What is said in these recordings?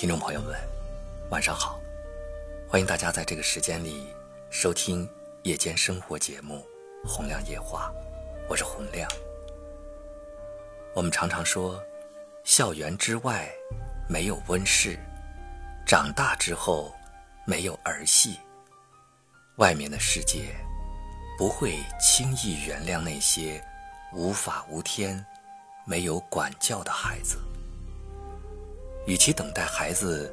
听众朋友们，晚上好！欢迎大家在这个时间里收听夜间生活节目《洪亮夜话》，我是洪亮。我们常常说，校园之外没有温室，长大之后没有儿戏。外面的世界不会轻易原谅那些无法无天、没有管教的孩子。与其等待孩子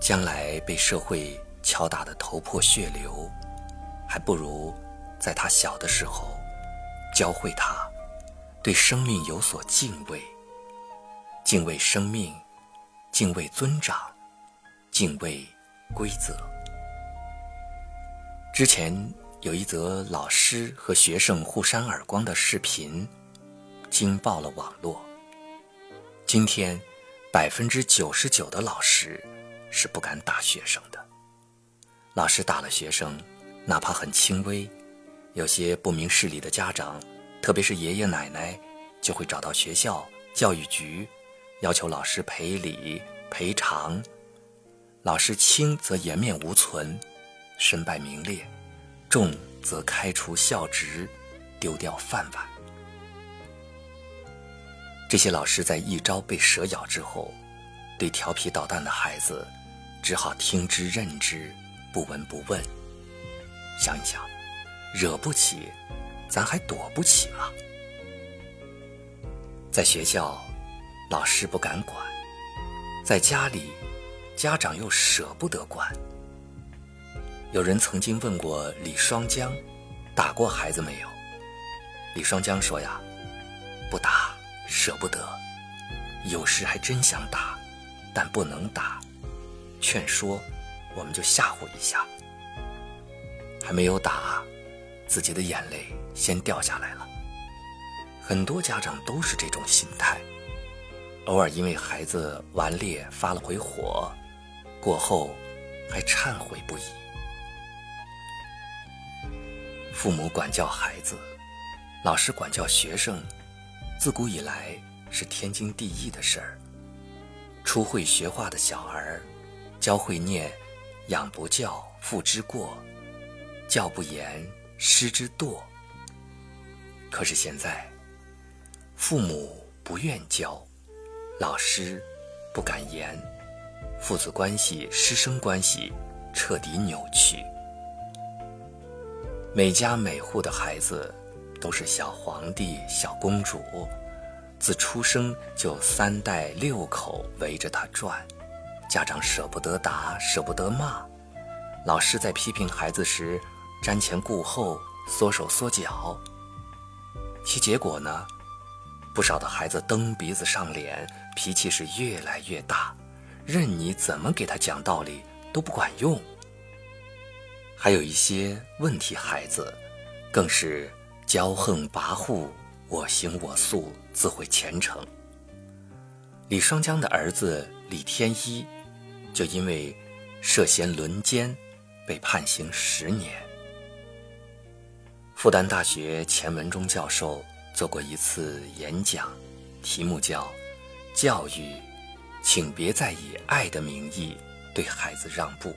将来被社会敲打得头破血流，还不如在他小的时候教会他对生命有所敬畏，敬畏生命，敬畏尊长，敬畏规则。之前有一则老师和学生互扇耳光的视频，惊爆了网络。今天。百分之九十九的老师是不敢打学生的。老师打了学生，哪怕很轻微，有些不明事理的家长，特别是爷爷奶奶，就会找到学校教育局，要求老师赔礼赔偿。老师轻则颜面无存，身败名裂；重则开除校职，丢掉饭碗。这些老师在一朝被蛇咬之后，对调皮捣蛋的孩子，只好听之任之，不闻不问。想一想，惹不起，咱还躲不起吗？在学校，老师不敢管；在家里，家长又舍不得管。有人曾经问过李双江，打过孩子没有？李双江说呀，不打。舍不得，有时还真想打，但不能打。劝说，我们就吓唬一下。还没有打，自己的眼泪先掉下来了。很多家长都是这种心态，偶尔因为孩子顽劣发了回火，过后还忏悔不已。父母管教孩子，老师管教学生。自古以来是天经地义的事儿。初会学画的小儿，教会念“养不教，父之过；教不严，师之惰。”可是现在，父母不愿教，老师不敢言，父子关系、师生关系彻底扭曲。每家每户的孩子。都是小皇帝、小公主，自出生就三代六口围着他转，家长舍不得打，舍不得骂，老师在批评孩子时瞻前顾后、缩手缩脚。其结果呢？不少的孩子蹬鼻子上脸，脾气是越来越大，任你怎么给他讲道理都不管用。还有一些问题孩子，更是。骄横跋扈，我行我素，自毁前程。李双江的儿子李天一，就因为涉嫌轮奸，被判刑十年。复旦大学钱文忠教授做过一次演讲，题目叫“教育，请别再以爱的名义对孩子让步”。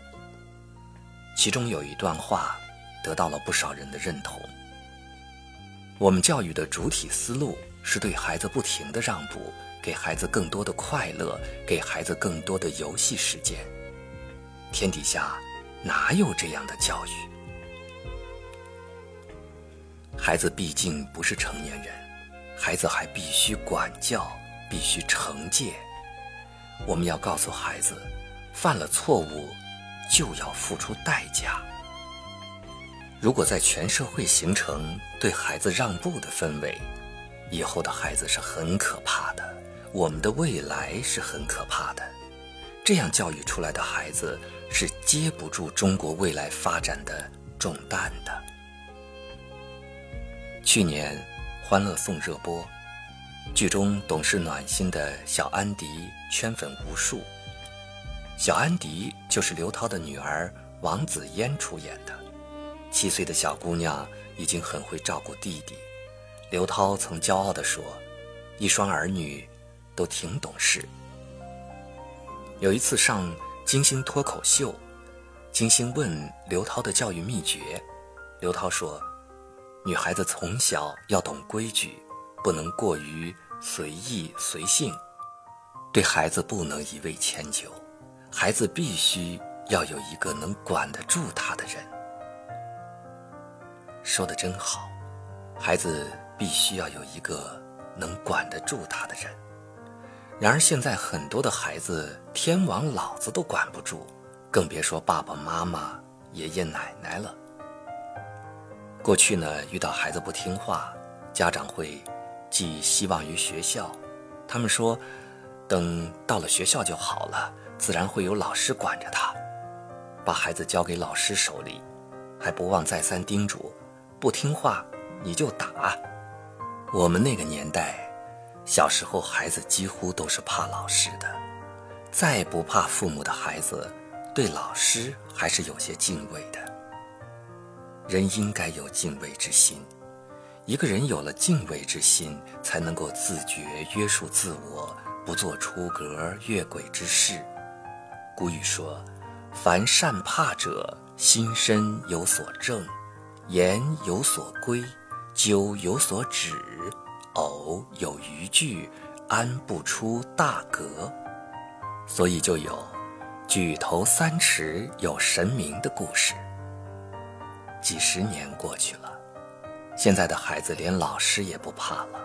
其中有一段话，得到了不少人的认同。我们教育的主体思路是对孩子不停的让步，给孩子更多的快乐，给孩子更多的游戏时间。天底下哪有这样的教育？孩子毕竟不是成年人，孩子还必须管教，必须惩戒。我们要告诉孩子，犯了错误就要付出代价。如果在全社会形成对孩子让步的氛围，以后的孩子是很可怕的，我们的未来是很可怕的。这样教育出来的孩子是接不住中国未来发展的重担的。去年《欢乐颂》热播，剧中懂事暖心的小安迪圈粉无数。小安迪就是刘涛的女儿王子嫣出演的。七岁的小姑娘已经很会照顾弟弟，刘涛曾骄傲地说：“一双儿女，都挺懂事。”有一次上金星脱口秀，金星问刘涛的教育秘诀，刘涛说：“女孩子从小要懂规矩，不能过于随意随性，对孩子不能一味迁就，孩子必须要有一个能管得住他的人。”说的真好，孩子必须要有一个能管得住他的人。然而现在很多的孩子，天王老子都管不住，更别说爸爸妈妈、爷爷奶奶了。过去呢，遇到孩子不听话，家长会寄希望于学校，他们说，等到了学校就好了，自然会有老师管着他，把孩子交给老师手里，还不忘再三叮嘱。不听话，你就打。我们那个年代，小时候孩子几乎都是怕老师的，再不怕父母的孩子，对老师还是有些敬畏的。人应该有敬畏之心，一个人有了敬畏之心，才能够自觉约束自我，不做出格越轨之事。古语说：“凡善怕者，心身有所正。”言有所规，究有所止，偶有余句，安不出大格。所以就有“举头三尺有神明”的故事。几十年过去了，现在的孩子连老师也不怕了，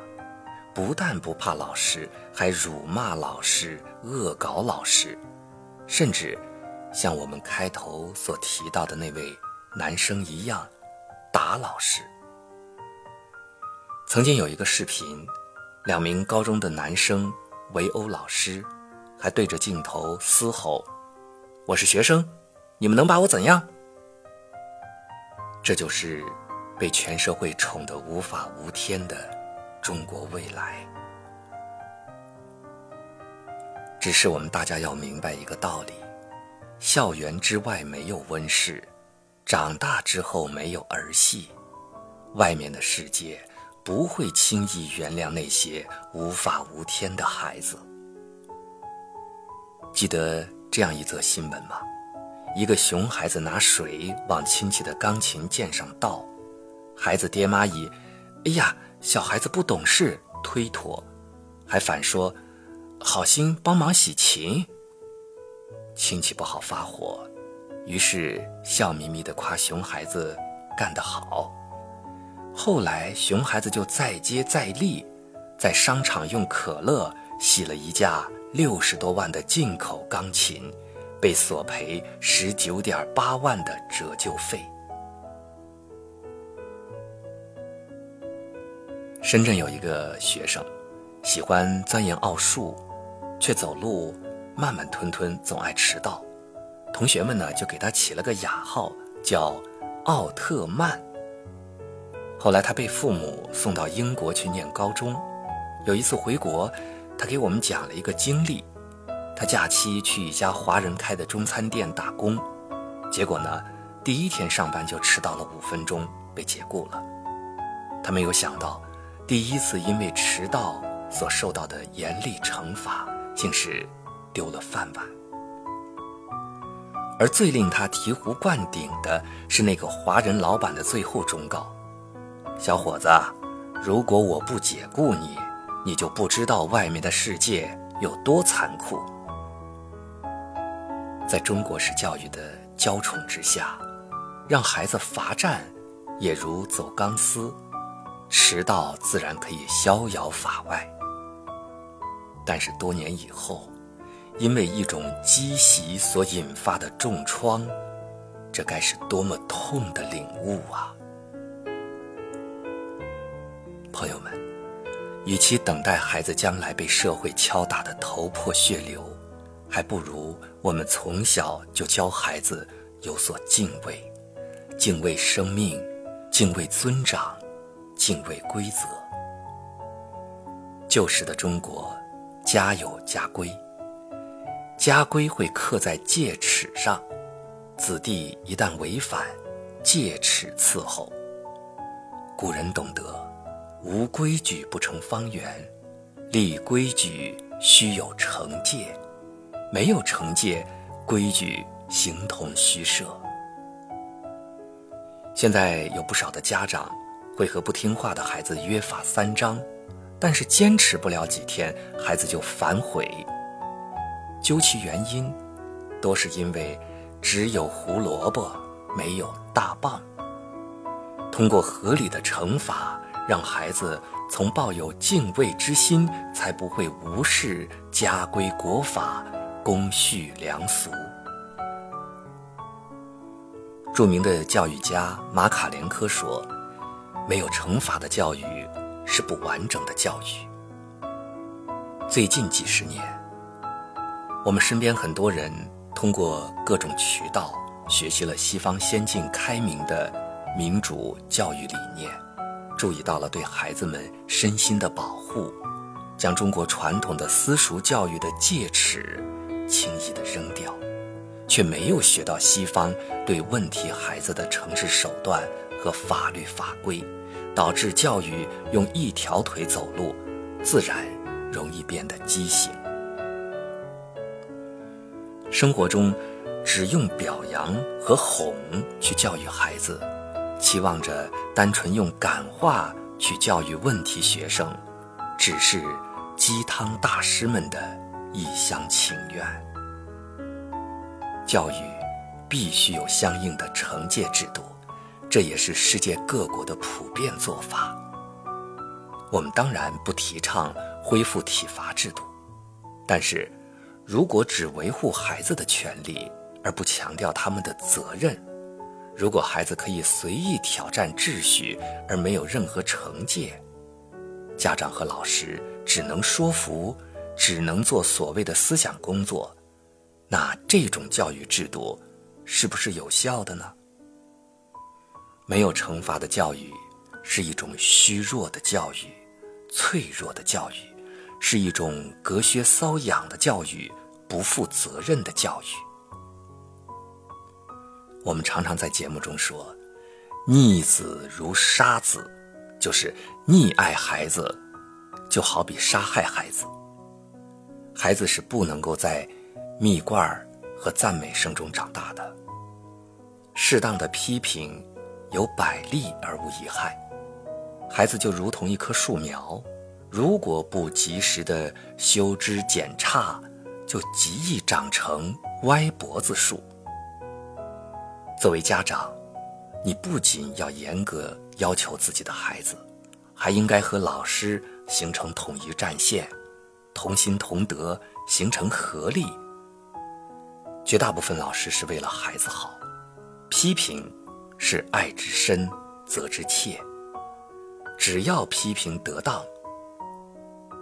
不但不怕老师，还辱骂老师、恶搞老师，甚至像我们开头所提到的那位男生一样。打老师。曾经有一个视频，两名高中的男生围殴老师，还对着镜头嘶吼：“我是学生，你们能把我怎样？”这就是被全社会宠得无法无天的中国未来。只是我们大家要明白一个道理：校园之外没有温室。长大之后没有儿戏，外面的世界不会轻易原谅那些无法无天的孩子。记得这样一则新闻吗？一个熊孩子拿水往亲戚的钢琴键上倒，孩子爹妈以“哎呀，小孩子不懂事”推脱，还反说“好心帮忙洗琴”，亲戚不好发火。于是笑眯眯地夸熊孩子干得好。后来熊孩子就再接再厉，在商场用可乐洗了一架六十多万的进口钢琴，被索赔十九点八万的折旧费。深圳有一个学生，喜欢钻研奥数，却走路慢慢吞吞，总爱迟到。同学们呢，就给他起了个雅号，叫奥特曼。后来他被父母送到英国去念高中。有一次回国，他给我们讲了一个经历：他假期去一家华人开的中餐店打工，结果呢，第一天上班就迟到了五分钟，被解雇了。他没有想到，第一次因为迟到所受到的严厉惩罚，竟是丢了饭碗。而最令他醍醐灌顶的是那个华人老板的最后忠告：“小伙子，如果我不解雇你，你就不知道外面的世界有多残酷。”在中国式教育的娇宠之下，让孩子罚站也如走钢丝，迟到自然可以逍遥法外。但是多年以后，因为一种积习所引发的重创，这该是多么痛的领悟啊！朋友们，与其等待孩子将来被社会敲打得头破血流，还不如我们从小就教孩子有所敬畏，敬畏生命，敬畏尊长，敬畏规则。旧时的中国，家有家规。家规会刻在戒尺上，子弟一旦违反，戒尺伺候。古人懂得，无规矩不成方圆，立规矩须有惩戒。没有惩戒，规矩形同虚设。现在有不少的家长会和不听话的孩子约法三章，但是坚持不了几天，孩子就反悔。究其原因，多是因为只有胡萝卜没有大棒。通过合理的惩罚，让孩子从抱有敬畏之心，才不会无视家规国法、公序良俗。著名的教育家马卡连科说：“没有惩罚的教育是不完整的教育。”最近几十年，我们身边很多人通过各种渠道学习了西方先进开明的。民主教育理念，注意到了对孩子们身心的保护，将中国传统的私塾教育的戒尺轻易的扔掉，却没有学到西方对问题孩子的惩治手段和法律法规，导致教育用一条腿走路，自然容易变得畸形。生活中，只用表扬和哄去教育孩子。期望着单纯用感化去教育问题学生，只是鸡汤大师们的一厢情愿。教育必须有相应的惩戒制度，这也是世界各国的普遍做法。我们当然不提倡恢复体罚制度，但是如果只维护孩子的权利，而不强调他们的责任，如果孩子可以随意挑战秩序而没有任何惩戒，家长和老师只能说服，只能做所谓的思想工作，那这种教育制度是不是有效的呢？没有惩罚的教育是一种虚弱的教育，脆弱的教育是一种隔靴搔痒的教育，不负责任的教育。我们常常在节目中说，“逆子如杀子”，就是溺爱孩子，就好比杀害孩子。孩子是不能够在蜜罐和赞美声中长大的。适当的批评有百利而无一害。孩子就如同一棵树苗，如果不及时的修枝剪杈，就极易长成歪脖子树。作为家长，你不仅要严格要求自己的孩子，还应该和老师形成统一战线，同心同德，形成合力。绝大部分老师是为了孩子好，批评是爱之深，责之切。只要批评得当，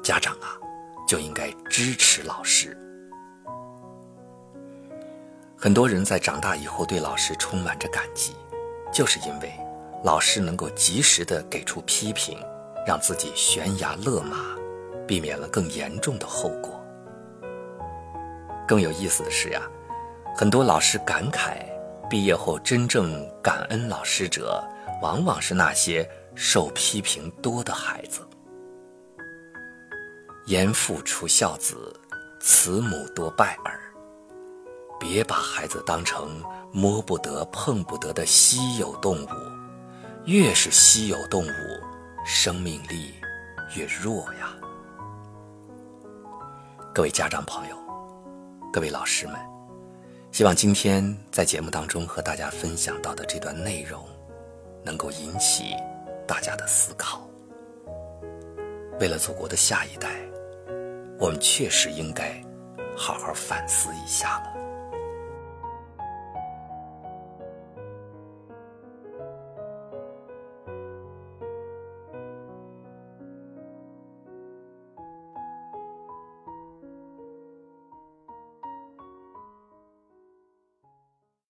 家长啊就应该支持老师。很多人在长大以后对老师充满着感激，就是因为老师能够及时的给出批评，让自己悬崖勒马，避免了更严重的后果。更有意思的是呀，很多老师感慨，毕业后真正感恩老师者，往往是那些受批评多的孩子。严父出孝子，慈母多败儿。别把孩子当成摸不得、碰不得的稀有动物，越是稀有动物，生命力越弱呀。各位家长朋友，各位老师们，希望今天在节目当中和大家分享到的这段内容，能够引起大家的思考。为了祖国的下一代，我们确实应该好好反思一下了。